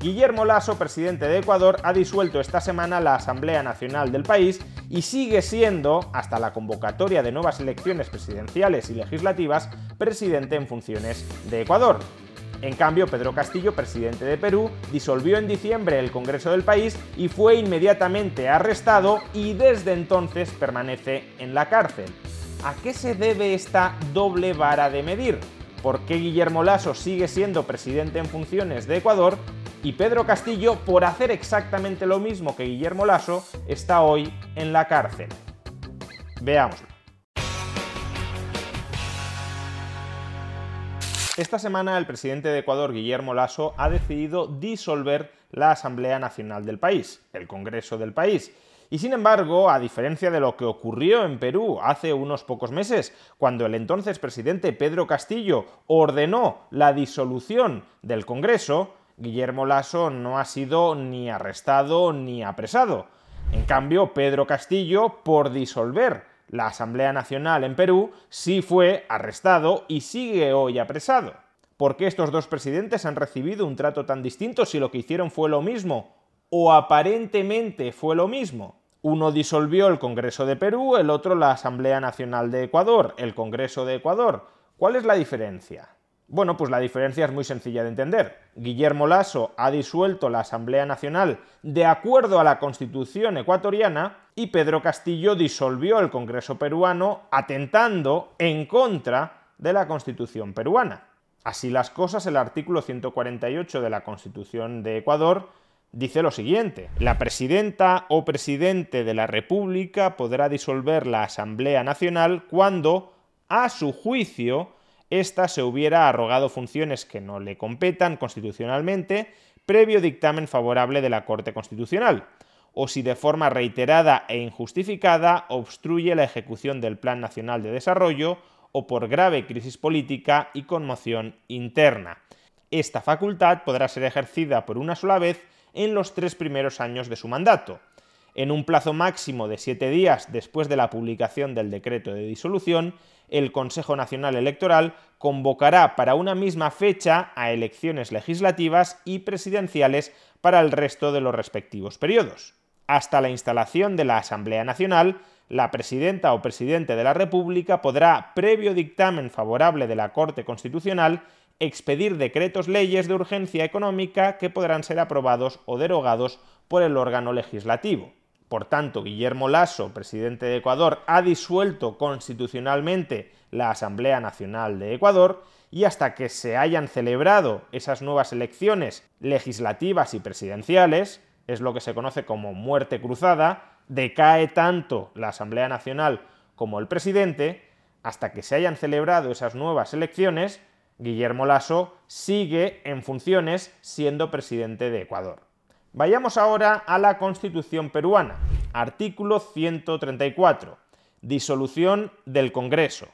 Guillermo Lasso, presidente de Ecuador, ha disuelto esta semana la Asamblea Nacional del país y sigue siendo, hasta la convocatoria de nuevas elecciones presidenciales y legislativas, presidente en funciones de Ecuador. En cambio, Pedro Castillo, presidente de Perú, disolvió en diciembre el Congreso del país y fue inmediatamente arrestado y desde entonces permanece en la cárcel. ¿A qué se debe esta doble vara de medir? ¿Por qué Guillermo Lasso sigue siendo presidente en funciones de Ecuador y Pedro Castillo, por hacer exactamente lo mismo que Guillermo Lasso, está hoy en la cárcel. Veámoslo. Esta semana el presidente de Ecuador, Guillermo Lasso, ha decidido disolver la Asamblea Nacional del país, el Congreso del país. Y sin embargo, a diferencia de lo que ocurrió en Perú hace unos pocos meses, cuando el entonces presidente Pedro Castillo ordenó la disolución del Congreso, Guillermo Lasso no ha sido ni arrestado ni apresado. En cambio, Pedro Castillo, por disolver la Asamblea Nacional en Perú, sí fue arrestado y sigue hoy apresado. ¿Por qué estos dos presidentes han recibido un trato tan distinto si lo que hicieron fue lo mismo? ¿O aparentemente fue lo mismo? Uno disolvió el Congreso de Perú, el otro la Asamblea Nacional de Ecuador, el Congreso de Ecuador. ¿Cuál es la diferencia? Bueno, pues la diferencia es muy sencilla de entender. Guillermo Lasso ha disuelto la Asamblea Nacional de acuerdo a la Constitución ecuatoriana y Pedro Castillo disolvió el Congreso peruano atentando en contra de la Constitución peruana. Así las cosas, el artículo 148 de la Constitución de Ecuador dice lo siguiente. La presidenta o presidente de la República podrá disolver la Asamblea Nacional cuando, a su juicio, ésta se hubiera arrogado funciones que no le competan constitucionalmente previo dictamen favorable de la Corte Constitucional, o si de forma reiterada e injustificada obstruye la ejecución del Plan Nacional de Desarrollo o por grave crisis política y conmoción interna. Esta facultad podrá ser ejercida por una sola vez en los tres primeros años de su mandato, en un plazo máximo de siete días después de la publicación del decreto de disolución, el Consejo Nacional Electoral convocará para una misma fecha a elecciones legislativas y presidenciales para el resto de los respectivos periodos. Hasta la instalación de la Asamblea Nacional, la presidenta o presidente de la República podrá, previo dictamen favorable de la Corte Constitucional, expedir decretos leyes de urgencia económica que podrán ser aprobados o derogados por el órgano legislativo. Por tanto, Guillermo Lasso, presidente de Ecuador, ha disuelto constitucionalmente la Asamblea Nacional de Ecuador y hasta que se hayan celebrado esas nuevas elecciones legislativas y presidenciales, es lo que se conoce como muerte cruzada, decae tanto la Asamblea Nacional como el presidente, hasta que se hayan celebrado esas nuevas elecciones, Guillermo Lasso sigue en funciones siendo presidente de Ecuador. Vayamos ahora a la Constitución peruana. Artículo 134. Disolución del Congreso.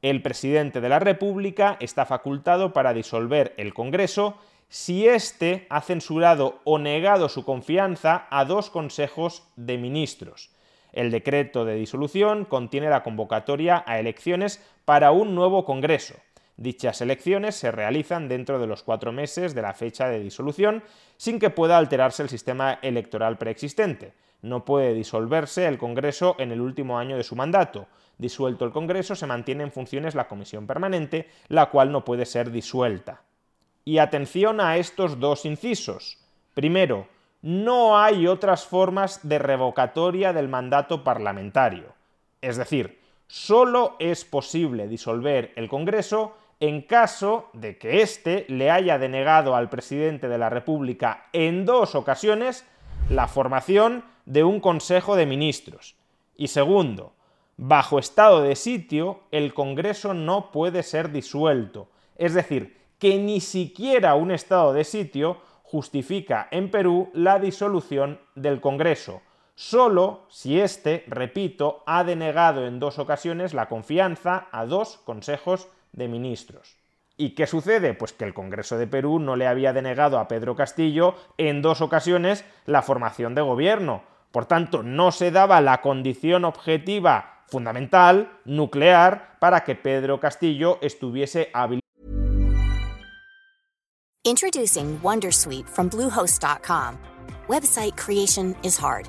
El presidente de la República está facultado para disolver el Congreso si éste ha censurado o negado su confianza a dos consejos de ministros. El decreto de disolución contiene la convocatoria a elecciones para un nuevo Congreso. Dichas elecciones se realizan dentro de los cuatro meses de la fecha de disolución sin que pueda alterarse el sistema electoral preexistente. No puede disolverse el Congreso en el último año de su mandato. Disuelto el Congreso, se mantiene en funciones la Comisión Permanente, la cual no puede ser disuelta. Y atención a estos dos incisos. Primero, no hay otras formas de revocatoria del mandato parlamentario. Es decir, solo es posible disolver el Congreso en caso de que éste le haya denegado al presidente de la República en dos ocasiones la formación de un Consejo de Ministros. Y segundo, bajo estado de sitio, el Congreso no puede ser disuelto. Es decir, que ni siquiera un estado de sitio justifica en Perú la disolución del Congreso, solo si éste, repito, ha denegado en dos ocasiones la confianza a dos consejos de ministros. ¿Y qué sucede? Pues que el Congreso de Perú no le había denegado a Pedro Castillo en dos ocasiones la formación de gobierno. Por tanto, no se daba la condición objetiva fundamental, nuclear, para que Pedro Castillo estuviese habilitado. Introducing Wondersuite from Bluehost.com. Website creation is hard,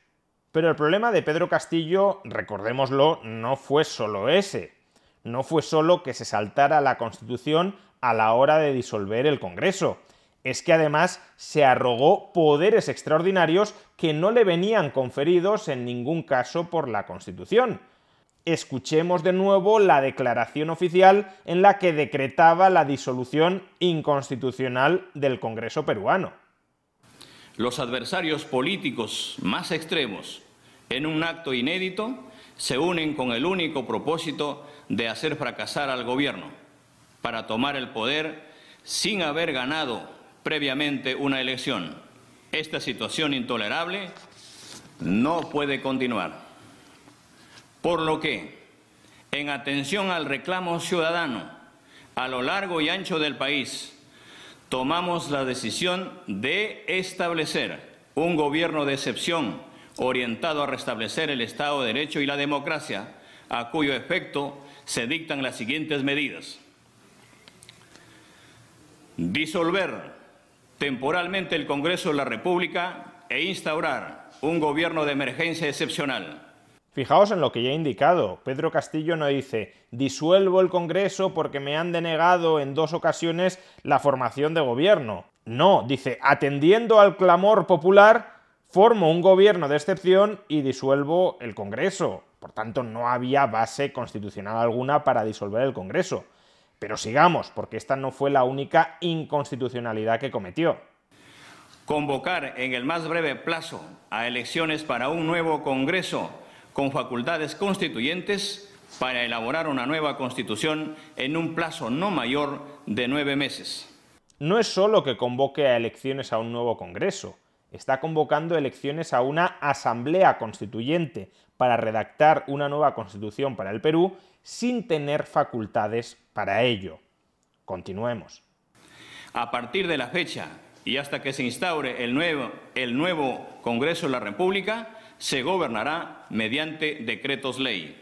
Pero el problema de Pedro Castillo, recordémoslo, no fue solo ese. No fue solo que se saltara la Constitución a la hora de disolver el Congreso. Es que además se arrogó poderes extraordinarios que no le venían conferidos en ningún caso por la Constitución. Escuchemos de nuevo la declaración oficial en la que decretaba la disolución inconstitucional del Congreso peruano los adversarios políticos más extremos, en un acto inédito, se unen con el único propósito de hacer fracasar al gobierno para tomar el poder sin haber ganado previamente una elección. Esta situación intolerable no puede continuar. Por lo que, en atención al reclamo ciudadano a lo largo y ancho del país, tomamos la decisión de establecer un gobierno de excepción orientado a restablecer el Estado de Derecho y la democracia, a cuyo efecto se dictan las siguientes medidas. Disolver temporalmente el Congreso de la República e instaurar un gobierno de emergencia excepcional Fijaos en lo que ya he indicado. Pedro Castillo no dice disuelvo el Congreso porque me han denegado en dos ocasiones la formación de gobierno. No, dice atendiendo al clamor popular, formo un gobierno de excepción y disuelvo el Congreso. Por tanto, no había base constitucional alguna para disolver el Congreso. Pero sigamos, porque esta no fue la única inconstitucionalidad que cometió. Convocar en el más breve plazo a elecciones para un nuevo Congreso con facultades constituyentes para elaborar una nueva constitución en un plazo no mayor de nueve meses. No es solo que convoque a elecciones a un nuevo Congreso, está convocando elecciones a una asamblea constituyente para redactar una nueva constitución para el Perú sin tener facultades para ello. Continuemos. A partir de la fecha y hasta que se instaure el nuevo, el nuevo Congreso de la República, se gobernará mediante decretos ley.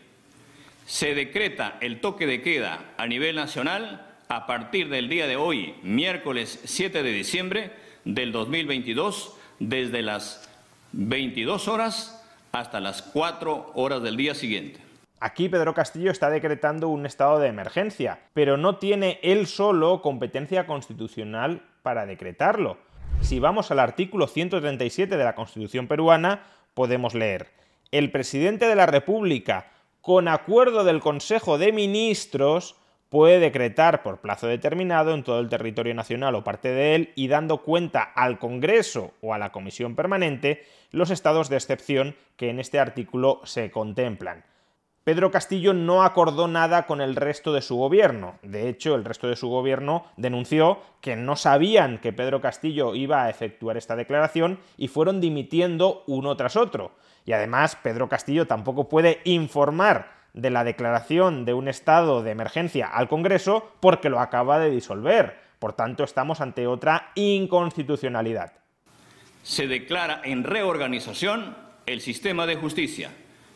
Se decreta el toque de queda a nivel nacional a partir del día de hoy, miércoles 7 de diciembre del 2022, desde las 22 horas hasta las 4 horas del día siguiente. Aquí Pedro Castillo está decretando un estado de emergencia, pero no tiene él solo competencia constitucional para decretarlo. Si vamos al artículo 137 de la Constitución peruana, podemos leer, el presidente de la República, con acuerdo del Consejo de Ministros, puede decretar por plazo determinado en todo el territorio nacional o parte de él y dando cuenta al Congreso o a la Comisión Permanente los estados de excepción que en este artículo se contemplan. Pedro Castillo no acordó nada con el resto de su gobierno. De hecho, el resto de su gobierno denunció que no sabían que Pedro Castillo iba a efectuar esta declaración y fueron dimitiendo uno tras otro. Y además, Pedro Castillo tampoco puede informar de la declaración de un estado de emergencia al Congreso porque lo acaba de disolver. Por tanto, estamos ante otra inconstitucionalidad. Se declara en reorganización el sistema de justicia,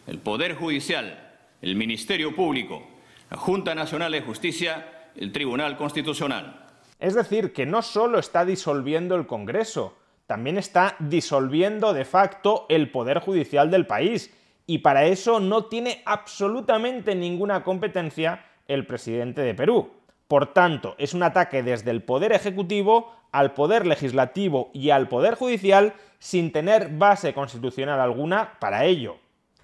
el Poder Judicial, el Ministerio Público, la Junta Nacional de Justicia, el Tribunal Constitucional. Es decir, que no solo está disolviendo el Congreso, también está disolviendo de facto el Poder Judicial del país y para eso no tiene absolutamente ninguna competencia el presidente de Perú. Por tanto, es un ataque desde el Poder Ejecutivo al Poder Legislativo y al Poder Judicial sin tener base constitucional alguna para ello.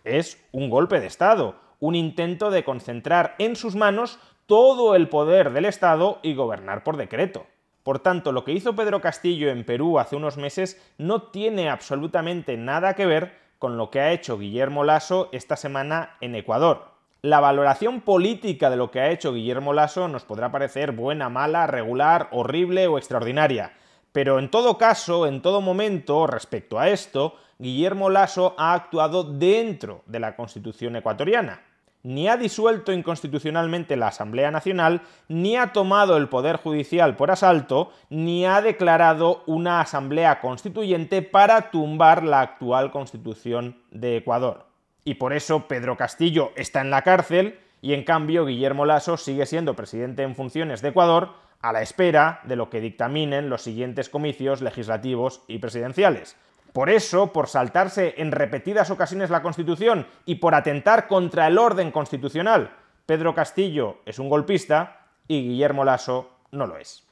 Es un golpe de Estado, un intento de concentrar en sus manos todo el poder del Estado y gobernar por decreto. Por tanto, lo que hizo Pedro Castillo en Perú hace unos meses no tiene absolutamente nada que ver con lo que ha hecho Guillermo Lasso esta semana en Ecuador. La valoración política de lo que ha hecho Guillermo Lasso nos podrá parecer buena, mala, regular, horrible o extraordinaria. Pero en todo caso, en todo momento, respecto a esto, Guillermo Lasso ha actuado dentro de la Constitución ecuatoriana ni ha disuelto inconstitucionalmente la Asamblea Nacional, ni ha tomado el Poder Judicial por asalto, ni ha declarado una Asamblea Constituyente para tumbar la actual Constitución de Ecuador. Y por eso Pedro Castillo está en la cárcel y en cambio Guillermo Lasso sigue siendo presidente en funciones de Ecuador a la espera de lo que dictaminen los siguientes comicios legislativos y presidenciales. Por eso, por saltarse en repetidas ocasiones la Constitución y por atentar contra el orden constitucional, Pedro Castillo es un golpista y Guillermo Lasso no lo es.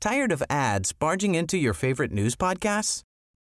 Tired of ads barging into your favorite news podcasts?